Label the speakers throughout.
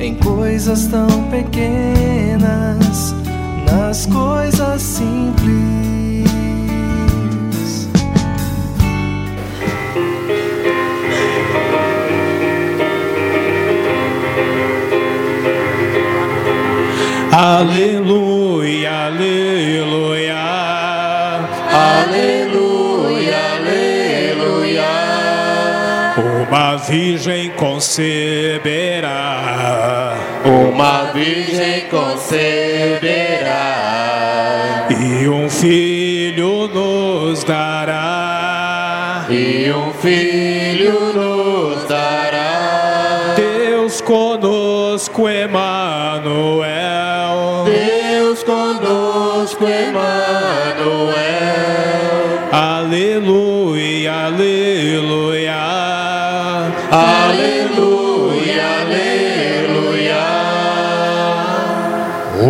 Speaker 1: em coisas tão pequenas, nas coisas simples.
Speaker 2: Aleluia, aleluia, aleluia, aleluia. Uma virgem conceberá,
Speaker 3: uma virgem conceberá,
Speaker 2: e um filho nos dará,
Speaker 3: e um filho nos dará.
Speaker 2: Deus conosco, Emanuel.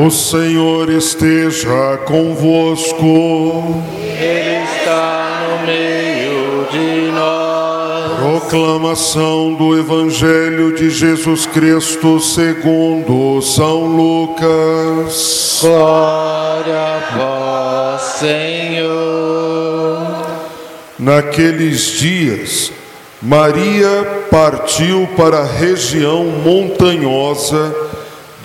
Speaker 4: O Senhor esteja convosco.
Speaker 3: Ele está no meio de nós.
Speaker 4: Proclamação do Evangelho de Jesus Cristo segundo São Lucas.
Speaker 3: Glória a vós, Senhor.
Speaker 4: Naqueles dias, Maria partiu para a região montanhosa,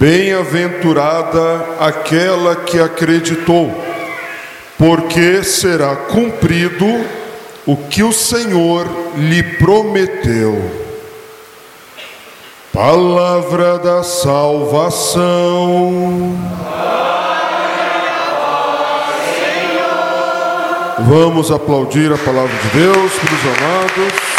Speaker 4: Bem-aventurada aquela que acreditou, porque será cumprido o que o Senhor lhe prometeu. Palavra da salvação. Vamos aplaudir a palavra de Deus, meus amados.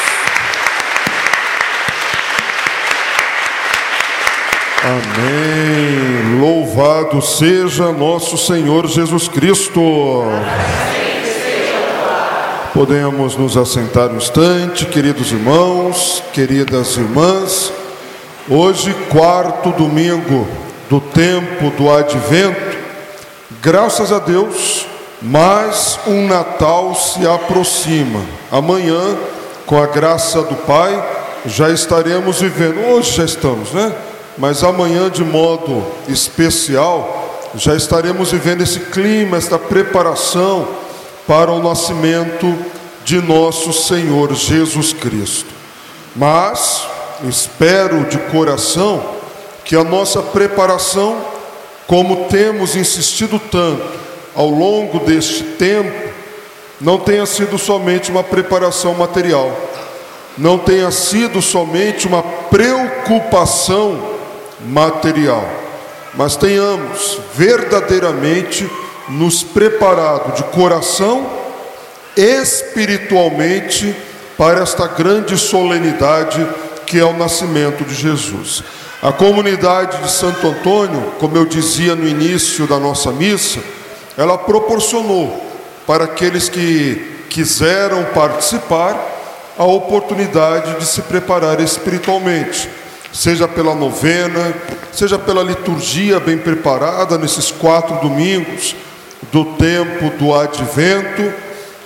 Speaker 4: Amém. Louvado seja nosso Senhor Jesus Cristo. Podemos nos assentar um instante, queridos irmãos, queridas irmãs. Hoje, quarto domingo do tempo do advento, graças a Deus, mais um Natal se aproxima. Amanhã, com a graça do Pai, já estaremos vivendo. Hoje já estamos, né? Mas amanhã, de modo especial, já estaremos vivendo esse clima, esta preparação para o nascimento de nosso Senhor Jesus Cristo. Mas espero de coração que a nossa preparação, como temos insistido tanto ao longo deste tempo, não tenha sido somente uma preparação material, não tenha sido somente uma preocupação material, mas tenhamos verdadeiramente nos preparado de coração, espiritualmente, para esta grande solenidade que é o nascimento de Jesus. A comunidade de Santo Antônio, como eu dizia no início da nossa missa, ela proporcionou para aqueles que quiseram participar a oportunidade de se preparar espiritualmente seja pela novena, seja pela liturgia bem preparada nesses quatro domingos, do tempo do advento,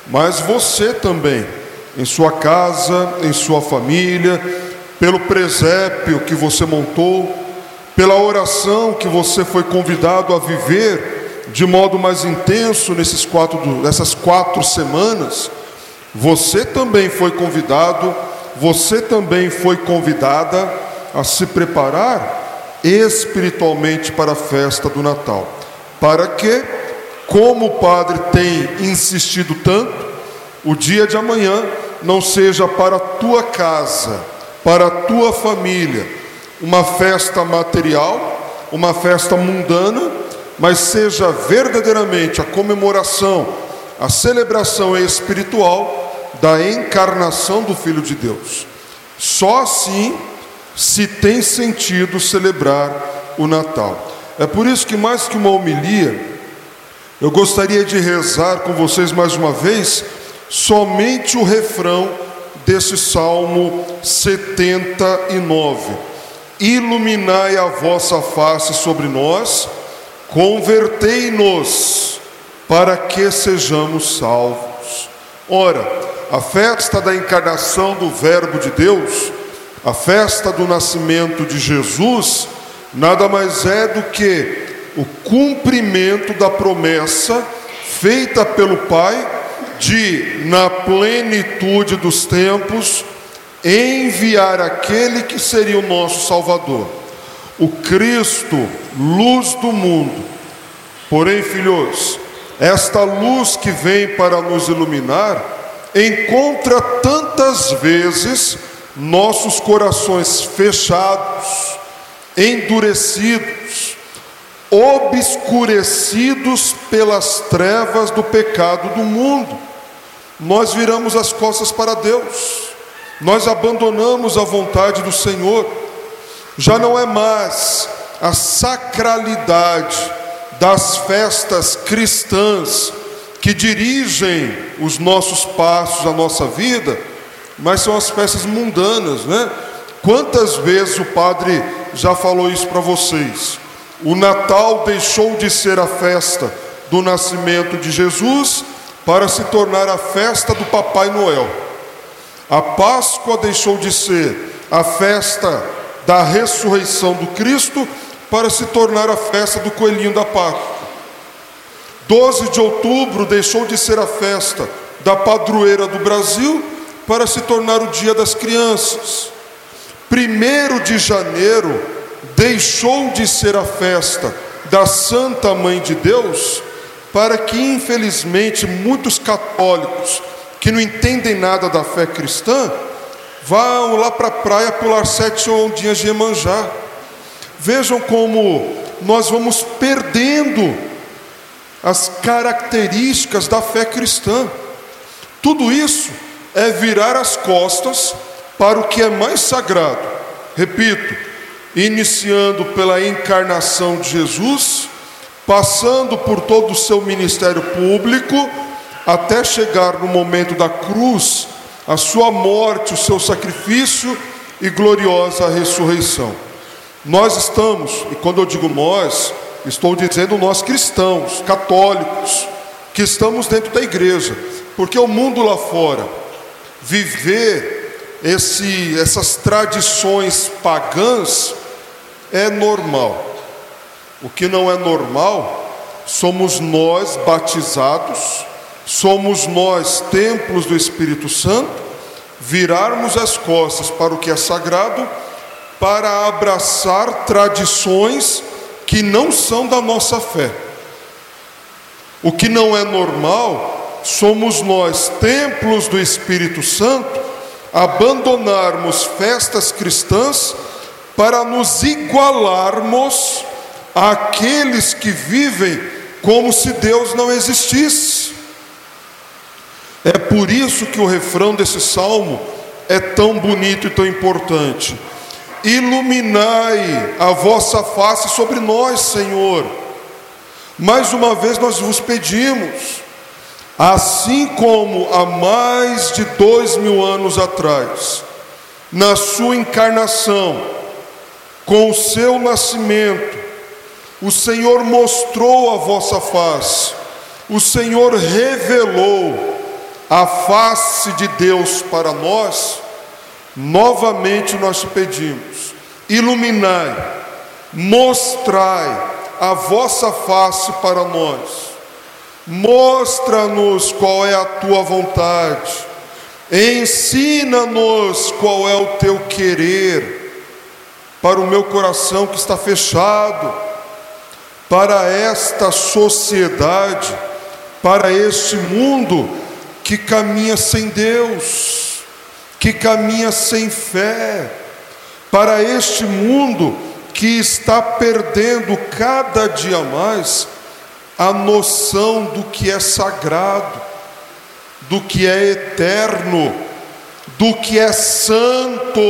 Speaker 4: mas você também, em sua casa, em sua família, pelo presépio que você montou, pela oração que você foi convidado a viver de modo mais intenso nesses quatro, nessas quatro semanas, você também foi convidado, você também foi convidada a se preparar espiritualmente para a festa do Natal. Para que, como o Padre tem insistido tanto, o dia de amanhã não seja para a tua casa, para a tua família, uma festa material, uma festa mundana, mas seja verdadeiramente a comemoração, a celebração espiritual da encarnação do Filho de Deus. Só assim se tem sentido celebrar o Natal. É por isso que, mais que uma homilia, eu gostaria de rezar com vocês mais uma vez somente o refrão desse Salmo 79 iluminai a vossa face sobre nós, convertei-nos para que sejamos salvos. Ora, a festa da encarnação do Verbo de Deus, a festa do nascimento de Jesus, nada mais é do que o cumprimento da promessa feita pelo Pai de, na plenitude dos tempos, enviar aquele que seria o nosso Salvador, o Cristo, luz do mundo. Porém, filhos, esta luz que vem para nos iluminar, encontra tantas vezes nossos corações fechados, endurecidos, obscurecidos pelas trevas do pecado do mundo. Nós viramos as costas para Deus nós abandonamos a vontade do Senhor, já não é mais a sacralidade das festas cristãs que dirigem os nossos passos, a nossa vida, mas são as festas mundanas, né? Quantas vezes o padre já falou isso para vocês? O Natal deixou de ser a festa do nascimento de Jesus para se tornar a festa do Papai Noel. A Páscoa deixou de ser a festa da ressurreição do Cristo para se tornar a festa do coelhinho da Páscoa. 12 de outubro deixou de ser a festa da padroeira do Brasil para se tornar o dia das crianças. 1 de janeiro deixou de ser a festa da Santa Mãe de Deus para que, infelizmente, muitos católicos que não entendem nada da fé cristã, vão lá para a praia pular sete ondinhas de Emanjá. Vejam como nós vamos perdendo as características da fé cristã. Tudo isso é virar as costas para o que é mais sagrado. Repito, iniciando pela encarnação de Jesus, passando por todo o seu ministério público, até chegar no momento da cruz, a sua morte, o seu sacrifício e gloriosa ressurreição. Nós estamos, e quando eu digo nós, estou dizendo nós cristãos, católicos, que estamos dentro da igreja, porque o mundo lá fora, viver esse, essas tradições pagãs é normal. O que não é normal somos nós batizados somos nós, templos do Espírito Santo, virarmos as costas para o que é sagrado, para abraçar tradições que não são da nossa fé. O que não é normal, somos nós, templos do Espírito Santo, abandonarmos festas cristãs para nos igualarmos àqueles que vivem como se Deus não existisse. É por isso que o refrão desse salmo é tão bonito e tão importante. Iluminai a vossa face sobre nós, Senhor. Mais uma vez nós vos pedimos, assim como há mais de dois mil anos atrás, na sua encarnação, com o seu nascimento, o Senhor mostrou a vossa face o Senhor revelou a face de Deus para nós, novamente nós te pedimos: iluminai, mostrai a vossa face para nós, mostra-nos qual é a tua vontade, ensina-nos qual é o teu querer para o meu coração que está fechado, para esta sociedade, para este mundo que caminha sem Deus, que caminha sem fé, para este mundo que está perdendo cada dia mais a noção do que é sagrado, do que é eterno, do que é santo.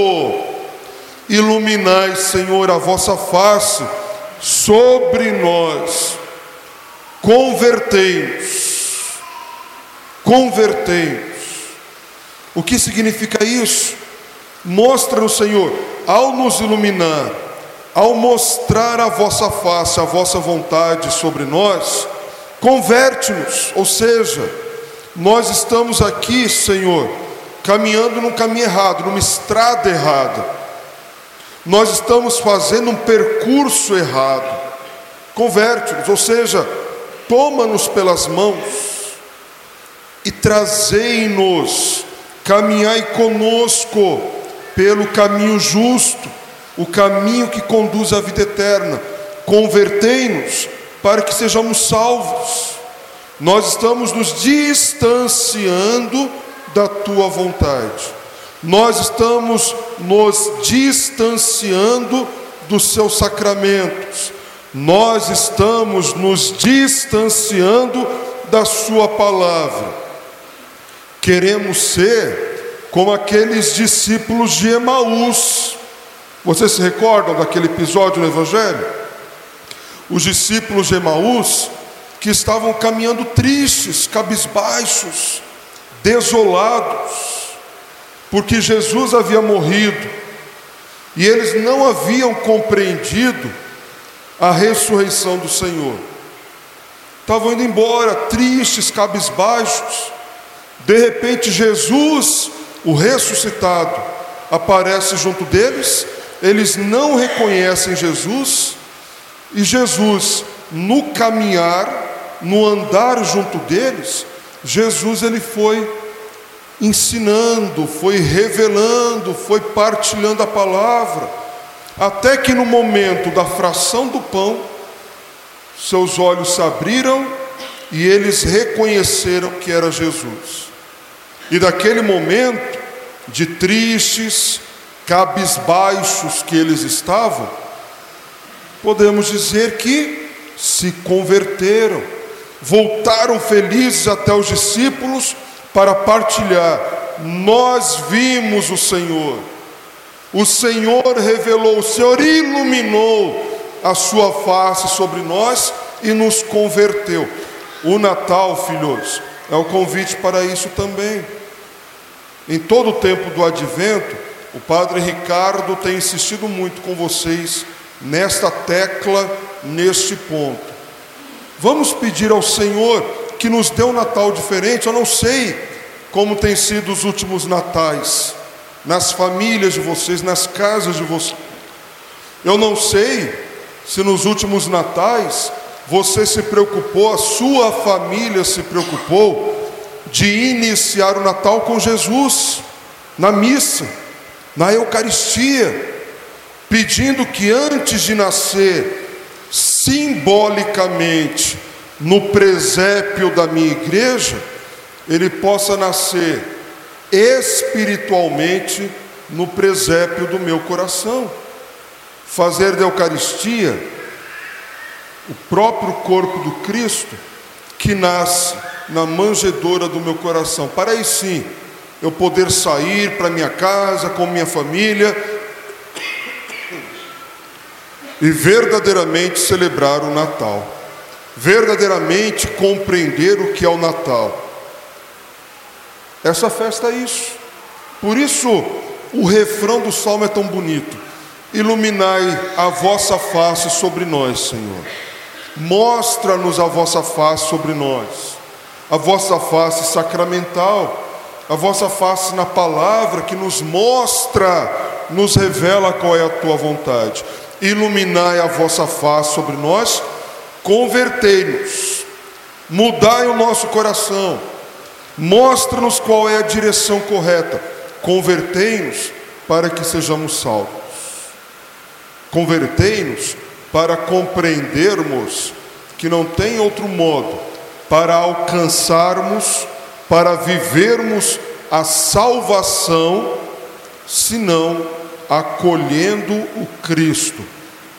Speaker 4: Iluminai, Senhor, a vossa face sobre nós, convertei-nos, convertei-nos. O que significa isso? Mostra-nos, Senhor, ao nos iluminar, ao mostrar a vossa face, a vossa vontade sobre nós, converte-nos, ou seja, nós estamos aqui, Senhor, caminhando num caminho errado, numa estrada errada. Nós estamos fazendo um percurso errado. Converte-nos, ou seja, toma-nos pelas mãos e trazei-nos, caminhai conosco pelo caminho justo, o caminho que conduz à vida eterna. Convertei-nos para que sejamos salvos. Nós estamos nos distanciando da tua vontade nós estamos nos distanciando dos seus sacramentos, nós estamos nos distanciando da Sua palavra. Queremos ser como aqueles discípulos de Emaús. Vocês se recordam daquele episódio no Evangelho? Os discípulos de Emaús que estavam caminhando tristes, cabisbaixos, desolados porque Jesus havia morrido e eles não haviam compreendido a ressurreição do Senhor. Estavam indo embora, tristes, cabisbaixos. De repente, Jesus, o ressuscitado, aparece junto deles. Eles não reconhecem Jesus, e Jesus, no caminhar, no andar junto deles, Jesus ele foi ensinando, foi revelando, foi partilhando a palavra, até que no momento da fração do pão, seus olhos se abriram e eles reconheceram que era Jesus. E daquele momento, de tristes, cabisbaixos que eles estavam, podemos dizer que se converteram, voltaram felizes até os discípulos para partilhar. Nós vimos o Senhor, o Senhor revelou, o Senhor iluminou a sua face sobre nós e nos converteu. O Natal, filhos, é o convite para isso também. Em todo o tempo do advento, o Padre Ricardo tem insistido muito com vocês nesta tecla, neste ponto. Vamos pedir ao Senhor que nos dê um Natal diferente. Eu não sei como tem sido os últimos natais, nas famílias de vocês, nas casas de vocês. Eu não sei se nos últimos natais você se preocupou, a sua família se preocupou de iniciar o Natal com Jesus, na missa, na Eucaristia, pedindo que antes de nascer, simbolicamente, no presépio da minha igreja, ele possa nascer espiritualmente no presépio do meu coração. Fazer da Eucaristia o próprio corpo do Cristo que nasce na manjedoura do meu coração. Para aí sim eu poder sair para minha casa com minha família e verdadeiramente celebrar o Natal verdadeiramente compreender o que é o Natal. Essa festa é isso. Por isso, o refrão do salmo é tão bonito. Iluminai a vossa face sobre nós, Senhor. Mostra-nos a vossa face sobre nós, a vossa face sacramental, a vossa face na palavra que nos mostra, nos revela qual é a tua vontade. Iluminai a vossa face sobre nós, convertei-nos, mudai o nosso coração, mostra-nos qual é a direção correta, convertei-nos para que sejamos salvos. Convertei-nos para compreendermos que não tem outro modo para alcançarmos, para vivermos a salvação, senão acolhendo o Cristo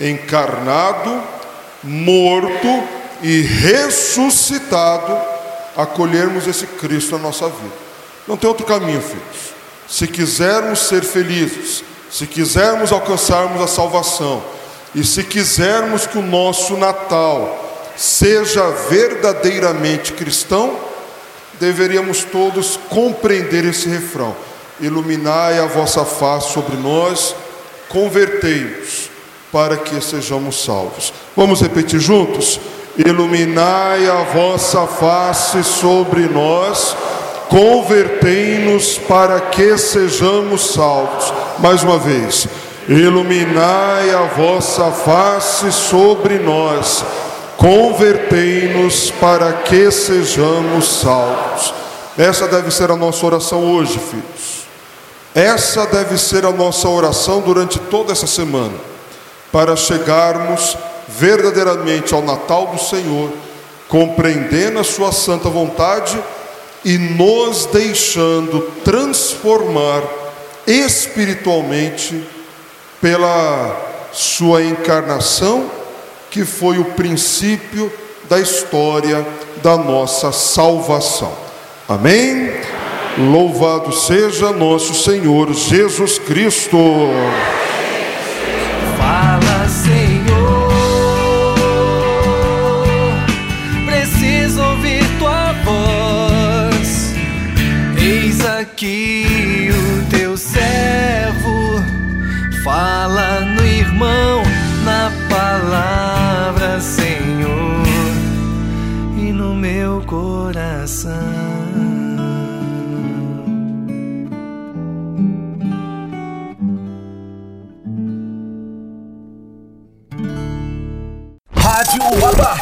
Speaker 4: encarnado, morto e ressuscitado, acolhermos esse Cristo na nossa vida. Não tem outro caminho, filhos. Se quisermos ser felizes, se quisermos alcançarmos a salvação, e se quisermos que o nosso Natal seja verdadeiramente cristão, deveríamos todos compreender esse refrão: Iluminai a vossa face sobre nós, convertei-nos para que sejamos salvos. Vamos repetir juntos? Iluminai a vossa face sobre nós, convertei-nos para que sejamos salvos. Mais uma vez. Iluminai a vossa face sobre nós, convertei-nos para que sejamos salvos. Essa deve ser a nossa oração hoje, filhos. Essa deve ser a nossa oração durante toda essa semana, para chegarmos verdadeiramente ao Natal do Senhor, compreendendo a Sua santa vontade e nos deixando transformar espiritualmente pela Sua encarnação, que foi o princípio da história da nossa salvação. Amém? Louvado seja nosso Senhor Jesus Cristo.
Speaker 1: Fala, Senhor. Preciso ouvir tua voz. Eis aqui o teu servo. Fala no irmão,